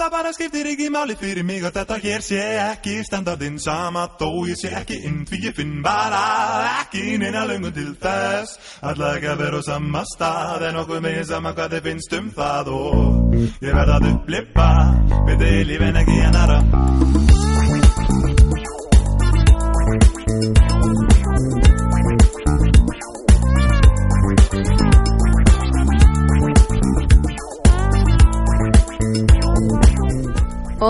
Það bara skiptir ekki máli fyrir mig og þetta hér sé ekki standardinn. Sama þó ég sé ekki inn því ég finn bara ekki neina löngun til þess. Alla ekki að vera á sama stað en okkur meginn sama hvað þið finnst um það. Og ég verða að upplipa við þið lífin ekki en aðra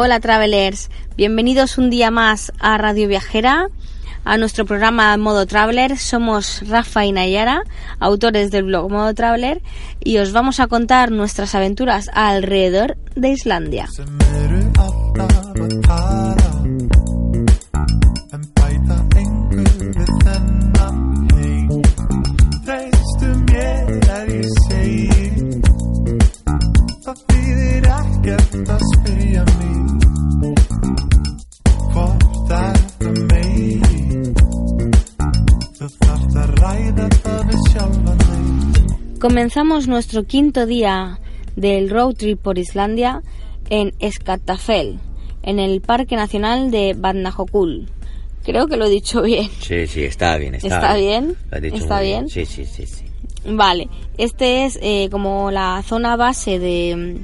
Hola travelers, bienvenidos un día más a Radio Viajera, a nuestro programa Modo Traveler. Somos Rafa y Nayara, autores del blog Modo Traveler, y os vamos a contar nuestras aventuras alrededor de Islandia. Comenzamos nuestro quinto día del road trip por Islandia en Skatafell, en el Parque Nacional de Vatnajökull. Creo que lo he dicho bien. Sí, sí, está bien. Está, ¿Está bien? Lo has dicho ¿Está bien? Sí, sí, sí, sí. Vale, este es eh, como la zona base de,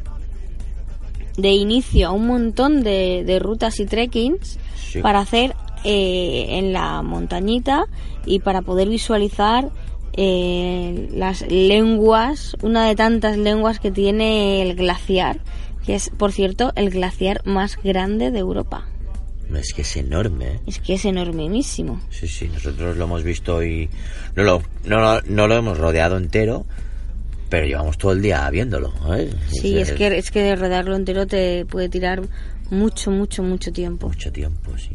de inicio a un montón de, de rutas y trekkings Sí. para hacer eh, en la montañita y para poder visualizar eh, las lenguas, una de tantas lenguas que tiene el glaciar, que es, por cierto, el glaciar más grande de Europa. Es que es enorme, ¿eh? Es que es enormísimo. Sí, sí, nosotros lo hemos visto y no lo, no, lo- no lo hemos rodeado entero, pero llevamos todo el día viéndolo. ¿eh? Sí, es que, es que rodearlo entero te puede tirar mucho, mucho, mucho tiempo. Mucho tiempo, sí.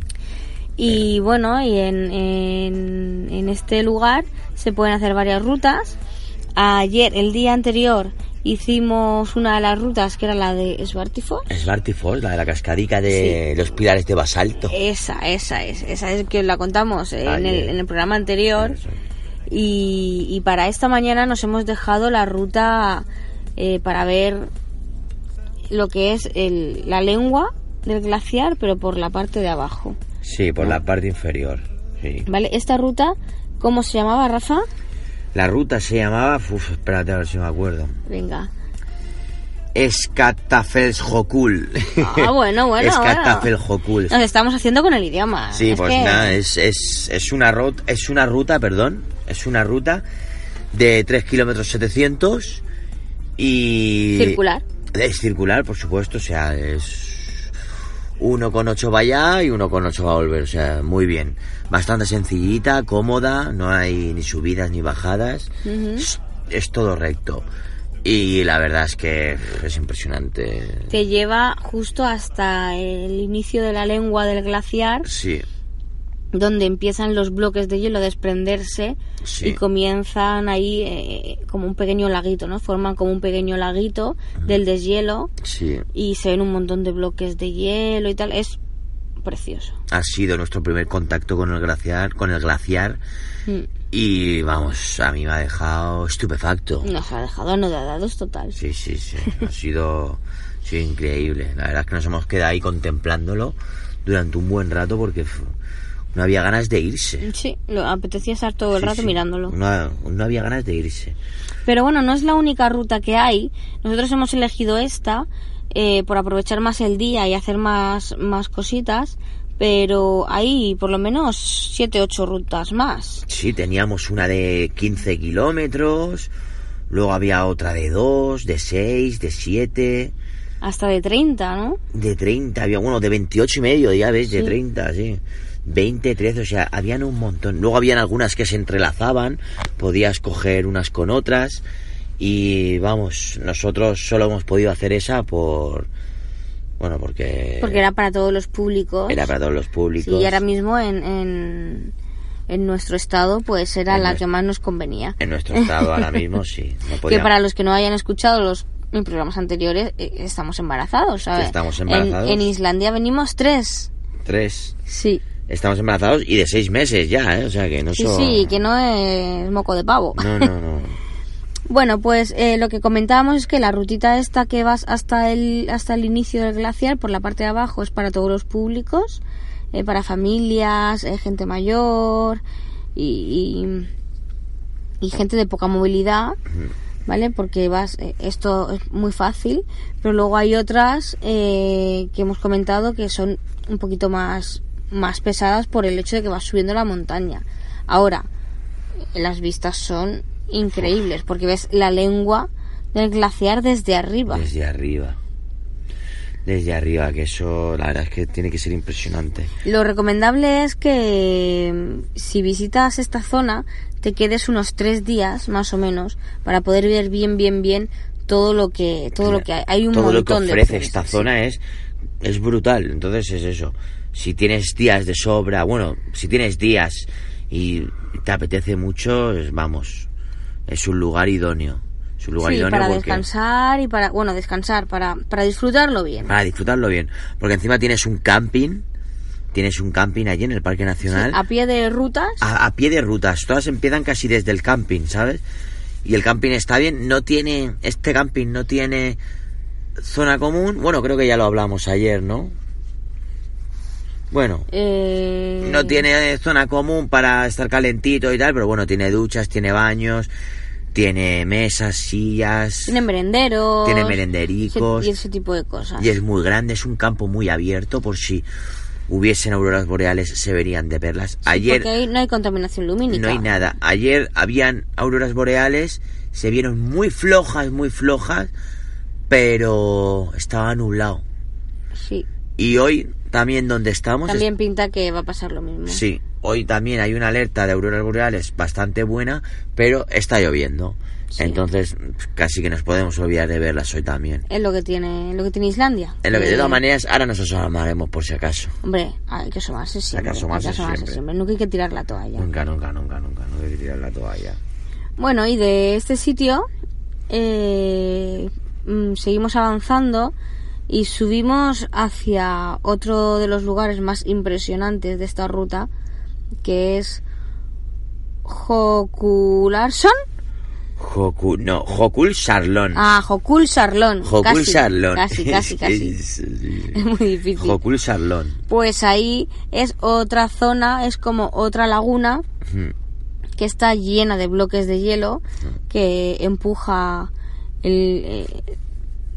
Y bueno, y en, en, en este lugar se pueden hacer varias rutas. Ayer, el día anterior, hicimos una de las rutas que era la de Svartiford. Es Falls, la de la cascadica de los pilares de basalto. Esa, esa es, esa es que os la contamos en Ayer. el, en el programa anterior. Y, y para esta mañana nos hemos dejado la ruta eh, para ver lo que es el, la lengua del glaciar, pero por la parte de abajo. Sí, por la parte inferior. Sí. ¿Vale? Esta ruta, ¿cómo se llamaba, Rafa? La ruta se llamaba, uf, espérate a ver si me acuerdo. Venga. Escatafelsjokul. Ah, bueno, bueno, Escatafelsjokul. Nos estamos haciendo con el idioma. Sí, Es pues que- nada, es, es, es una ruta, es una ruta, perdón, es una ruta de 3 kilómetros 700 y... Circular. Es circular, por supuesto, o sea, es... Uno con ocho va allá y uno con ocho va a volver, o sea, muy bien. Bastante sencillita, cómoda, no hay ni subidas ni bajadas, es, es todo recto. Y la verdad es que es impresionante. Te lleva justo hasta el inicio de la lengua del glaciar, Sí, donde empiezan los bloques de hielo a desprenderse Sí. y comienzan ahí eh, como un pequeño laguito, ¿no? Forman como un pequeño laguito del deshielo sí. y se ven un montón de bloques de hielo y tal. Es precioso. ha sido nuestro primer contacto con el glaciar, con el glaciar Mm. y vamos, a mí me ha dejado estupefacto. Nos ha dejado anodadados total. Sí, sí, sí, ha sido, sido increíble. La verdad es que nos hemos quedado ahí contemplándolo durante un buen rato porque no había ganas de irse. Sí, lo apetecía estar todo el Sí, rato sí. mirándolo. No, no había ganas de irse. Pero bueno, no es la única ruta que hay. Nosotros hemos elegido esta eh, por aprovechar más el día y hacer más, más cositas. Pero hay por lo menos 7, 8 rutas más. Sí, teníamos una de 15 kilómetros, luego había otra de 2, de 6, de 7, Hasta de 30, ¿no? de 30, había uno de 28 y medio, ya ves, de Sí. 30, sí. 20, 13, o sea, habían un montón. Luego habían algunas que se entrelazaban, podías coger unas con otras y vamos, nosotros solo hemos podido hacer esa por Bueno, porque... Porque era para todos los públicos. Era para todos los públicos. Sí, y ahora mismo en, en, en nuestro estado, pues era En la nuestro- que más nos convenía. En nuestro estado ahora mismo, sí. No Que para los que no hayan escuchado los programas anteriores, eh, estamos embarazados, ¿sabes? Estamos En- embarazados. En, Islandia venimos tres. Tres. Sí. Estamos embarazados y de seis meses ya, ¿eh? O sea que no Sí, son... sí, que no es moco de pavo. No, no, no. Bueno, pues eh, lo que comentábamos es que la rutita esta que vas hasta el hasta el inicio del glaciar por la parte de abajo es para todos los públicos, eh, para familias, eh, gente mayor y, y, y gente de poca movilidad, ¿vale? Porque vas eh, esto es muy fácil, pero luego hay otras eh, que hemos comentado que son un poquito más más pesadas por el hecho de que vas subiendo la montaña. Ahora, las vistas son increíbles porque ves la lengua del glaciar desde arriba. Desde arriba. Desde arriba, que eso la verdad es que tiene que ser impresionante. Lo recomendable es que mm, si visitas esta zona te quedes unos tres días más o menos para poder ver bien bien bien todo lo que todo lo que hay. Hay un Todo lo que montón de ofrece esta zona es, es brutal. Entonces es eso. Si tienes días de sobra, bueno, si tienes días y te apetece mucho, es- vamos, es un lugar idóneo. Es un lugar Sí, idóneo para porque- descansar y para bueno descansar para para disfrutarlo bien. para disfrutarlo bien. Porque encima tienes un camping, tienes un camping allí en el Parque Nacional. A pie de rutas. a, a pie de rutas. Todas empiezan casi desde el camping, ¿sabes? Y el camping está bien. No tiene. Este camping no tiene zona común. Bueno, creo que ya lo hablamos ayer, ¿no? Bueno, eh, no tiene zona común para estar calentito y tal, pero bueno, tiene duchas, tiene baños, tiene mesas, sillas. Tiene merenderos. Tiene merendericos. Y ese tipo de cosas. Y es muy grande, es un campo muy abierto por si hubiesen auroras boreales se verían de perlas. Ayer Porque ahí no hay contaminación lumínica. no hay nada. Ayer habían auroras boreales, se vieron muy flojas, muy flojas, pero estaba nublado. Sí. Y hoy también donde estamos es- También pinta que va a pasar lo mismo. Sí, hoy también hay una alerta de auroras boreales bastante buena, pero está lloviendo. Sí. Entonces, casi que nos podemos olvidar de verlas hoy también. Es lo que tiene, lo que tiene Islandia. En lo que de Eh, todas maneras, ahora nos asomaremos por si acaso. Hombre, hay que asomarse siempre. Hay que asomarse siempre. Nunca hay que tirar la toalla. Nunca, nunca, nunca, nunca, no hay que tirar la toalla. Bueno, y de este sitio eh, mm, seguimos avanzando y subimos hacia otro de los lugares más impresionantes de esta ruta, que es Jokularsson. Joku, no, Jokul Sarlón. Ah, Jokul Sarlón. Jokul casi, Sarlón. Casi, casi, casi. Es Es muy difícil. Jokul Sarlón. Pues ahí es otra zona, es como otra laguna que está llena de bloques de hielo que empuja el, eh,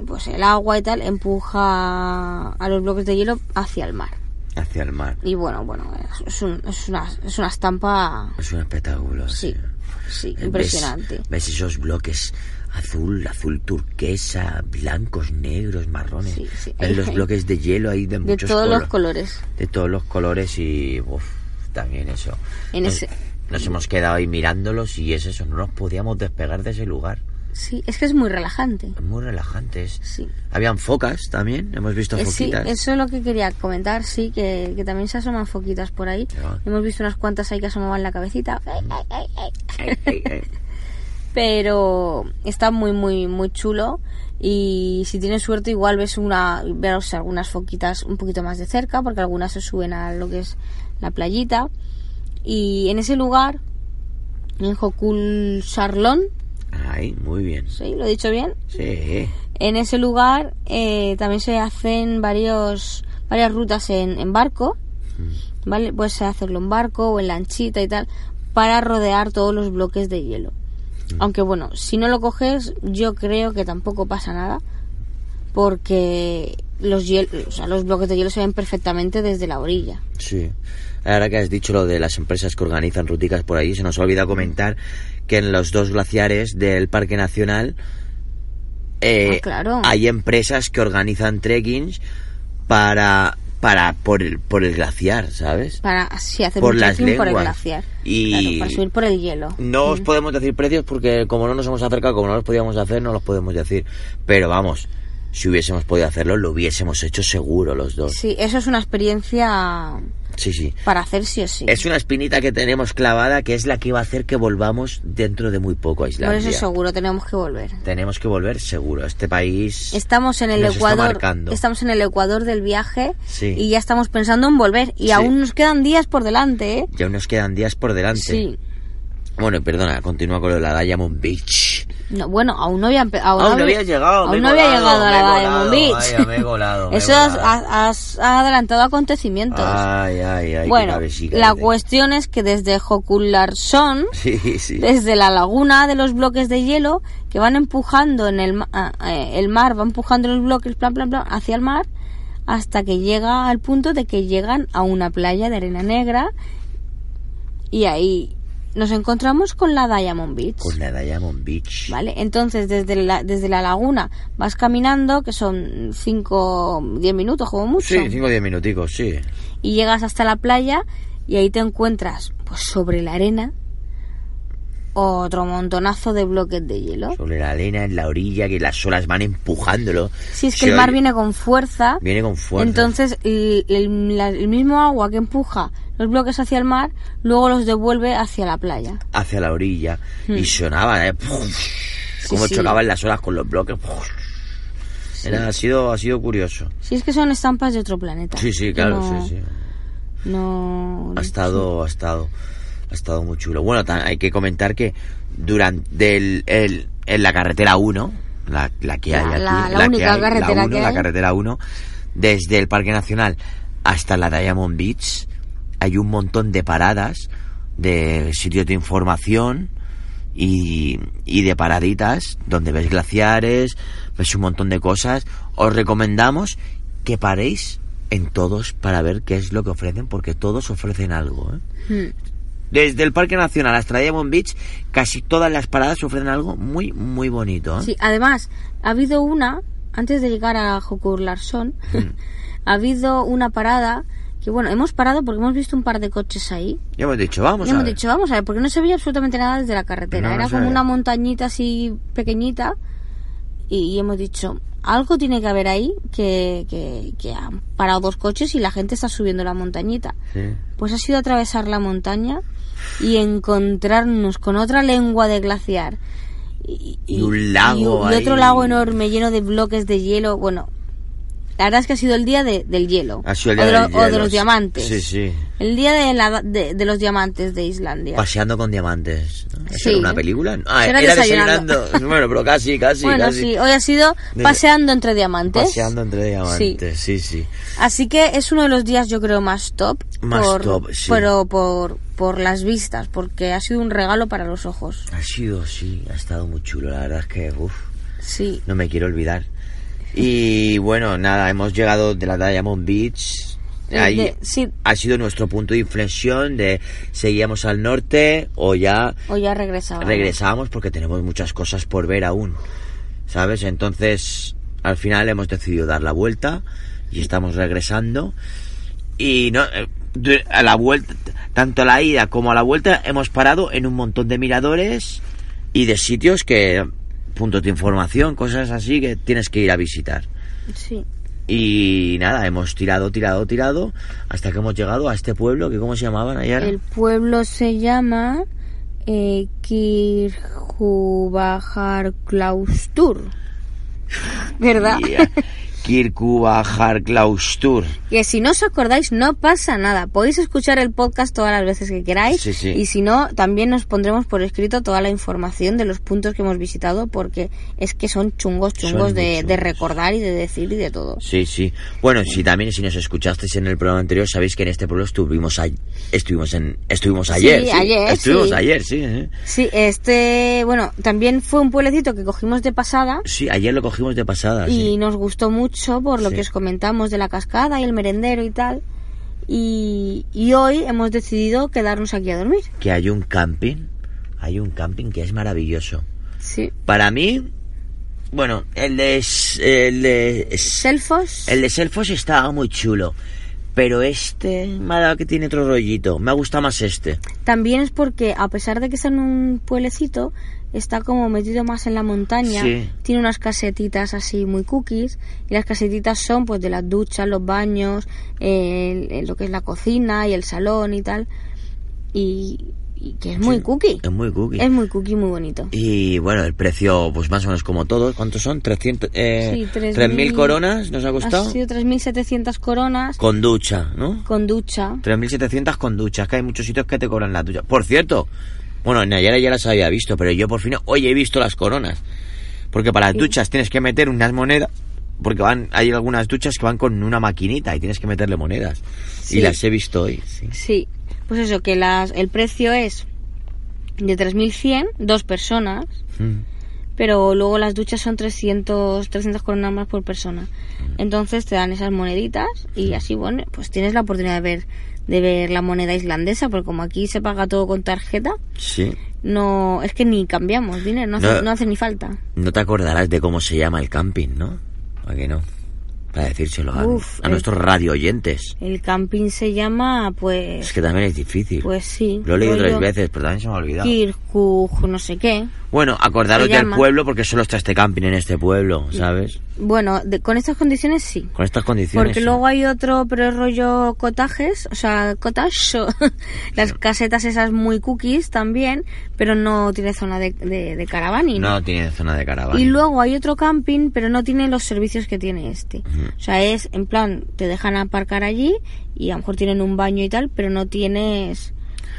pues el agua y tal, empuja a los bloques de hielo hacia el mar. Hacia el mar. Y bueno, bueno, es, un- es una, es una estampa, Es un espectáculo. sí, sí, ¿Ves- impresionante. ¿Ves, esos bloques azul, azul turquesa, blancos, negros, marrones? Sí, sí. ¿Ves los bloques de hielo ahí de, De muchos todos los colo- colores. De todos los colores y uf, también eso. En nos, ese- nos hemos quedado ahí mirándolos y es eso, no nos podíamos despegar de ese lugar. Sí, es que es muy relajante. Muy relajante. es- Sí. Habían focas también, hemos visto Eh, sí, foquitas. eso es lo que quería comentar, sí, que, que también se asoman foquitas por ahí. Hemos visto unas cuantas ahí que asomaban la cabecita. Ay. pero está muy muy muy chulo y si tienes suerte igual ves una ves algunas foquitas un poquito más de cerca porque algunas se suben a lo que es la playita y en ese lugar en Jokul Sarlón Ay, muy bien. sí lo he dicho bien Sí. en ese lugar eh, también se hacen varios varias rutas en, en barco vale puedes hacerlo en barco o en lanchita y tal para rodear todos los bloques de hielo. Aunque bueno si no lo coges yo creo que tampoco pasa nada porque los o sea, los bloques de hielo se ven perfectamente desde la orilla Sí. Ahora que has dicho lo de las empresas que organizan ruticas por ahí, se nos olvida comentar que en los dos glaciares del Parque Nacional eh, Ah, claro. hay empresas que organizan trekkings para para por el por el glaciar, ¿sabes? para así hacer Por un las trekking por el glaciar Y- Claro, para subir por el hielo No os podemos decir precios porque como no nos hemos acercado, como no los podíamos hacer, no los podemos decir. Pero vamos, si hubiésemos podido hacerlo, lo hubiésemos hecho seguro los dos. Sí, eso es una experiencia Sí, sí. para hacer sí o sí. Es una espinita que tenemos clavada que es la que va a hacer que volvamos dentro de muy poco a Por Islandia. eso seguro tenemos que volver. Tenemos que volver seguro. Este país Estamos en el nos Ecuador, estamos en el Ecuador del viaje Sí. y ya estamos pensando en volver y Sí. aún nos quedan días por delante, ¿eh? Ya nos quedan días por delante. Sí. Bueno, perdona, continúa con lo de la Diamond Beach. No, bueno, aún no había Aún no había llegado, Aún no había llegado a la Diamond Beach. vaya, me he me he Eso has, colado. has- has adelantado acontecimientos. Ay, ay, ay. bueno, la cuestión es que desde Jokularsson, Sí, sí. desde la laguna de los bloques de hielo, que van empujando en el, ah, eh, el mar, va empujando los bloques, plan, plan, plan, hacia el mar, hasta que llega al punto de que llegan a una playa de arena negra y ahí nos encontramos con la Diamond Beach. Con la Diamond Beach. ¿Vale? Entonces, desde la, desde la laguna vas caminando, que son 5, 10 minutos como mucho, Sí, 5 o 10 minuticos, sí. y llegas hasta la playa y ahí te encuentras, pues sobre la arena, otro montonazo de bloques de hielo. Sobre la arena, en la orilla, que las olas van empujándolo. Si es que Se el mar oye- viene con fuerza, Viene con fuerza. entonces el, el- la- el mismo agua que empuja los bloques hacia el mar, luego los devuelve hacia la playa. Hacia la orilla. Y sonaba, ¿eh? Como sí. chocaban las olas con los bloques. Era, ha, sido, ha sido curioso. Si es que son estampas de otro planeta. Sí, sí, Que claro, no- sí, sí. No. Ha estado, ha estado, ha estado muy chulo. Bueno, hay que comentar que durante el, el- en la carretera 1, la, la que hay aquí, la- única hay, carretera la, uno, que la carretera 1, desde el Parque Nacional hasta la Diamond Beach, hay un montón de paradas de sitios de información y, y de paraditas donde ves glaciares, ves un montón de cosas. Os recomendamos que paréis en todos para ver qué es lo que ofrecen, porque todos ofrecen algo. ¿eh? Hmm. Desde el Parque Nacional hasta Diamond Beach, casi todas las paradas ofrecen algo muy, muy bonito. ¿eh? Sí, además, ha habido una, antes de llegar a Larsson, ha habido una parada que, bueno, hemos parado porque hemos visto un par de coches ahí. Ya hemos dicho, vamos y a hemos ver. dicho, vamos a ver, porque no se veía absolutamente nada desde la carretera. No, Era como una montañita así pequeñita. Y, y hemos dicho, algo tiene que haber ahí que, que, que han parado dos coches y la gente está subiendo la montañita. Sí. Pues ha sido atravesar la montaña y encontrarnos con otra lengua de glaciar. Y, Y un lago y, otro ahí. lago enorme lleno de bloques de hielo. Bueno, la verdad es que ha sido el día de- del hielo. Ha sido el o, día de del lo- o de hielo, los sí. diamantes. Sí, sí. El día de, la- de, de los diamantes de Islandia. Paseando con diamantes. ¿no? ¿Eso Sí. era una película? Ah, Era era, desayunando. desayunando. bueno, pero casi, casi, bueno, casi. sí, hoy ha sido paseando entre diamantes. Paseando entre diamantes, sí, sí. Así que es uno de los días yo creo más top. Más por, top, sí. Pero por, por las vistas, porque ha sido un regalo para los ojos. Ha sido, sí, ha estado muy chulo. La verdad es que, uff, Sí. no me quiero olvidar. Y bueno, nada, hemos llegado de la Diamond Beach. Ahí de- sí. ha sido nuestro punto de inflexión de seguíamos al norte o ya O ya regresaba. regresamos porque tenemos muchas cosas por ver aún. ¿Sabes? Entonces, al final hemos decidido dar la vuelta y estamos regresando. Y no, eh, a la vuelta, tanto a la ida como a la vuelta, hemos parado en un montón de miradores y de sitios que, puntos de información, cosas así que tienes que ir a visitar. Sí. Y nada, hemos tirado, tirado, tirado, hasta que hemos llegado a este pueblo, que ¿cómo se llamaban ayer? El pueblo se llama eh, Kirjubajar Klaustur. ¿Verdad? Kirkubajar Klaustur. Que si no os acordáis, no pasa nada. Podéis escuchar el podcast todas las veces que queráis. Sí, sí. Y si no, también nos pondremos por escrito toda la información de los puntos que hemos visitado, porque es que son chungos, chungos Son de, recordar y de decir y de todo. Sí, sí. Bueno, si también si nos escuchasteis en el programa anterior, sabéis que en este pueblo estuvimos a- estuvimos en estuvimos Sí, ayer. ayer, Estuvimos sí. ayer, sí. ¿eh? Sí, este, bueno, también fue un pueblecito que cogimos de pasada. Sí, ayer lo cogimos de pasada. y nos gustó mucho por lo Sí. que os comentamos de la cascada y el merendero y tal. Y, y hoy hemos decidido quedarnos aquí a dormir. Que hay un camping, hay un camping que es maravilloso. Sí. Para mí, bueno, el de el de Selfos. el de Selfos estaba muy chulo, pero este me ha dado que tiene otro rollito. Me ha gustado más este. También es porque, a pesar de que está en un pueblecito, está como metido más en la montaña. Sí. Tiene unas casetitas así muy cookies. Y las casetitas son pues de las duchas, los baños, el- lo que es la cocina y el salón y tal. Y, y que es muy cookie. Es muy cookie. Es muy cookie, muy bonito. Y bueno, el precio, pues más o menos como todos. ¿Cuántos son? 300, eh, Sí, 3.000 3.000 coronas nos ha Ha costado. sido 3.700 coronas Con ducha, ¿no? con ducha. 3.700 con duchas, que hay muchos sitios que te cobran las duchas. Por cierto, bueno, en Nayara ya las había visto, pero yo por fin hoy he visto las coronas. Porque para las duchas tienes que meter unas monedas, porque van hay algunas duchas que van con una maquinita y tienes que meterle monedas. Sí. Y las he visto hoy, sí. Sí, pues eso, que las, el precio es de 3.100, dos personas, Mm. pero luego las duchas son 300, 300 coronas más por persona. Mm. Entonces te dan esas moneditas y así, bueno, pues tienes la oportunidad de ver de ver la moneda islandesa, porque como aquí se paga todo con tarjeta, Sí. no es que ni cambiamos dinero, no hace, No. no hace ni falta. No te acordarás de cómo se llama el camping, ¿no? ¿A que no? Para decírselo a, Uf, a el- nuestros radio oyentes. El camping se llama, pues, Es que también es difícil. pues sí. Lo he leído tres veces, pero también se me ha olvidado. Kirkuk, no sé qué. Bueno, acordaros del pueblo porque solo está este camping en este pueblo, ¿sabes? Bueno, de- con estas condiciones sí. Con estas condiciones. Porque sí. luego hay otro, pero es rollo cottages, o sea, cottage, las casetas esas muy cookies también, pero no tiene zona de, de. No tiene zona de caravana. Y luego hay otro camping, pero no tiene los servicios que tiene este. O sea, es en plan, te dejan aparcar allí y a lo mejor tienen un baño y tal, pero no tienes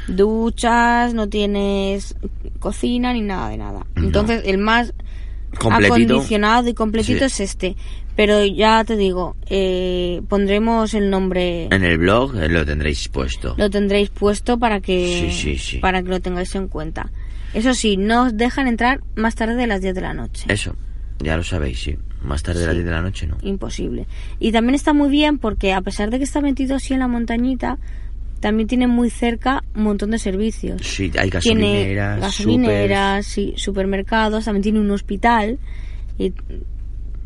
duchas, no tienes cocina ni nada de nada. Entonces, el más Completito. acondicionado y completito Sí. es este. Pero ya te digo, eh, pondremos el nombre, En el blog eh, lo tendréis puesto. lo tendréis puesto para que, Sí, sí, sí. para que lo tengáis en cuenta. Eso sí, no os dejan entrar más tarde de las 10 de la noche. Eso, ya lo sabéis, sí. Más tarde de las Sí. 10 de la noche, ¿no? Imposible. Y también está muy bien porque a pesar de que está metido así en la montañita, también tiene muy cerca un montón de servicios. Sí, hay tiene gasolineras, sí, supermercados, también tiene un hospital y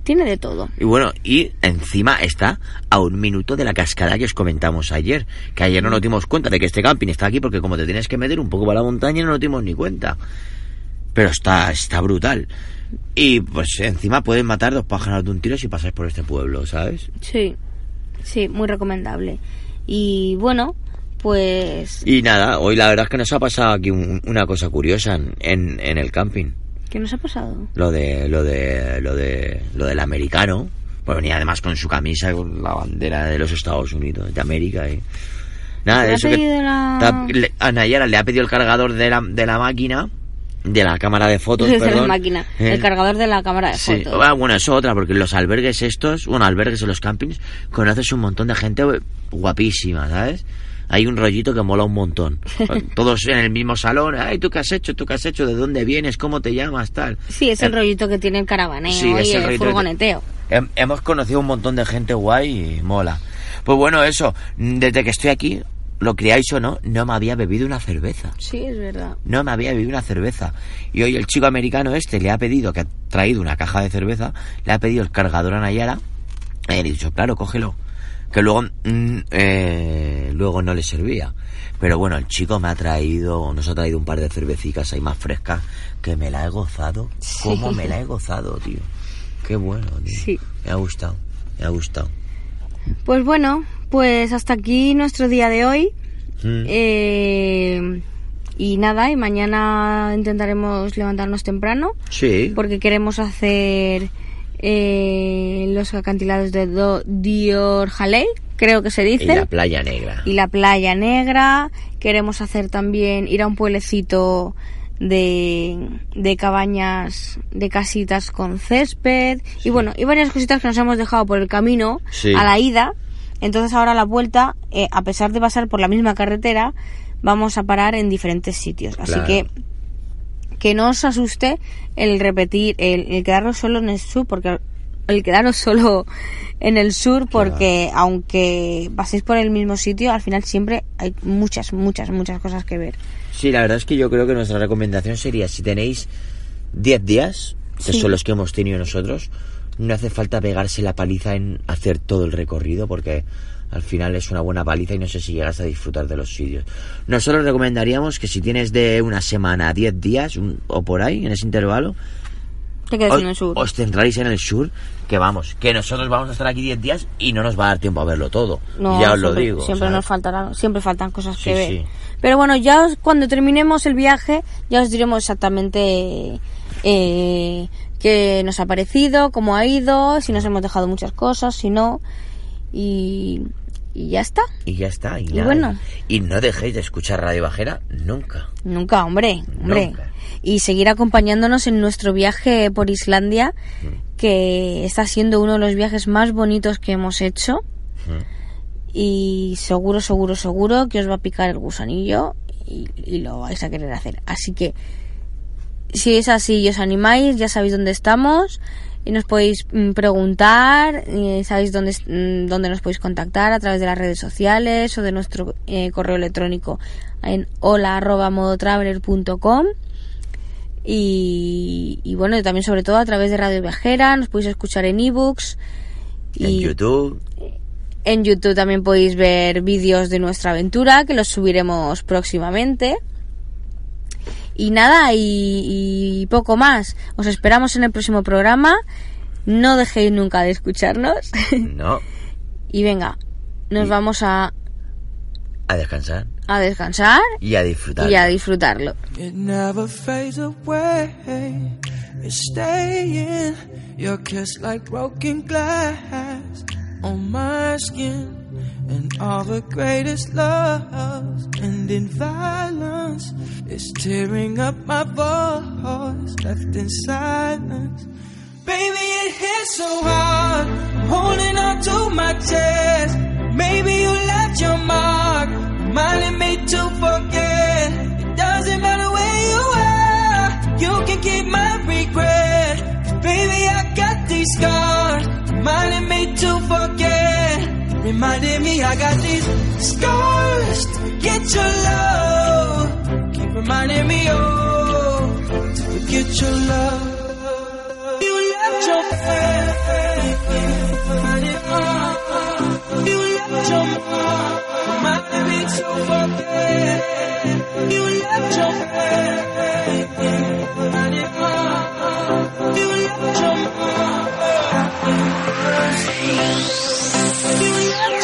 tiene de todo. Y bueno, y encima está a un minuto de la cascada que os comentamos ayer. Que ayer no nos dimos cuenta de que este camping está aquí porque como te tienes que meter un poco para la montaña no nos dimos ni cuenta. Pero está, está brutal. Y pues encima pueden matar dos pájaros de un tiro si pasáis por este pueblo, ¿sabes? Sí, sí, muy recomendable. Y bueno, pues... Y nada, hoy la verdad es que nos ha pasado aquí un- una cosa curiosa en, en, en el camping. ¿Qué nos ha pasado? Lo de, lo de, lo de, lo del americano. Pues venía además con su camisa con la bandera de los Estados Unidos, de América y... Nada, ¿Te de eso que... la- a Nayara le ha pedido el cargador de la, de la máquina, de la cámara de fotos, de la máquina, Eh, el cargador de la cámara de Sí, fotos. ah, bueno, eso otra, porque los albergues estos, bueno, albergues en los campings, conoces un montón de gente guapísima, ¿sabes? Hay un rollito que mola un montón. Todos en el mismo salón, ay, ¿tú qué has hecho? ¿Tú qué has hecho? ¿De dónde vienes? ¿Cómo te llamas? Tal. Sí, es el Eh, rollito que tiene el caravaneo Sí, es y el el que- furgoneteo. Hem- Hemos conocido un montón de gente guay y mola. Pues bueno, eso, desde que estoy aquí, lo creáis o no, no me había bebido una cerveza. Sí, es verdad. No me había bebido una cerveza. Y hoy el chico americano este le ha pedido, que ha traído una caja de cerveza, le ha pedido el cargador a Nayara. Y le he dicho, claro, cógelo. Que luego, mm, eh, luego no le servía. Pero bueno, el chico me ha traído, nos ha traído un par de cervecitas ahí más frescas, que me la he gozado. ¿Cómo me la he gozado, tío? Qué bueno, tío. Sí. Me ha gustado, me ha gustado. Pues bueno, pues hasta aquí nuestro día de hoy. Mm. Eh, y nada, y mañana intentaremos levantarnos temprano sí. porque queremos hacer eh, los acantilados de Do- Dior Haley, creo que se Y dice. la playa negra. y la playa negra. Queremos hacer también ir a un pueblecito de, de cabañas, de casitas con césped. Y bueno, y varias cositas que nos hemos dejado por el camino Sí. a la ida. Entonces ahora a la vuelta, eh, a pesar de pasar por la misma carretera, vamos a parar en diferentes sitios. Así Claro. que que no os asuste el repetir, el, el quedaros solo en el sur, porque el quedaros solo en el sur, porque aunque paséis por el mismo sitio, al final siempre hay muchas, muchas, muchas cosas que ver. Sí, la verdad es que yo creo que nuestra recomendación sería, si tenéis 10 días, que Sí. son los que hemos tenido nosotros, no hace falta pegarse la paliza en hacer todo el recorrido, porque Al final es una buena paliza y no sé si llegas a disfrutar de los sitios. Nosotros recomendaríamos que si tienes de una semana a 10 días un- o por ahí, en ese intervalo, Te quedas os, en el sur. os centráis en el sur, que vamos, que nosotros vamos a estar aquí 10 días y no nos va a dar tiempo a verlo todo. No, ya os lo digo. Siempre ¿sabes? nos faltará, siempre faltan cosas Sí, que ver. sí. Pero bueno, ya os- cuando terminemos el viaje, ya os diremos exactamente eh, qué nos ha parecido, cómo ha ido, si nos hemos dejado muchas cosas, si no. Y, y ya está. Y ya está. Y, bueno. Y no dejéis de escuchar Radio Bajera nunca. Nunca, hombre, hombre. Nunca. Y seguir acompañándonos en nuestro viaje por Islandia, Mm. que está siendo uno de los viajes más bonitos que hemos hecho. Mm. Y seguro, seguro, seguro que os va a picar el gusanillo y, y lo vais a querer hacer. Así que, si es así y os animáis, ya sabéis dónde estamos. Y nos podéis mm, preguntar, y sabéis dónde, mm, dónde nos podéis contactar a través de las redes sociales o de nuestro eh, correo electrónico en hola.modotraveler.com y, y bueno, y también sobre todo a través de Radio Viajera, nos podéis escuchar en ebooks En y YouTube. en YouTube también podéis ver vídeos de nuestra aventura que los subiremos próximamente. Y nada, y, y poco más. Os esperamos en el próximo programa. No dejéis nunca de escucharnos. No. y venga, nos Y- vamos a, A descansar. a descansar Y a disfrutar. y a disfrutarlo. It never fades away. It's staying. Your kiss like broken glass on my skin. And all the greatest loves end in violence. It's tearing up my voice, left in silence. Baby, it hits so hard. I'm holding on to my chest. Maybe you left your Reminding me I got these scars to get your love. Keep reminding me, oh, to forget your love. You left your me, you left your reminding me to forget. You left your me, you left your Thank you.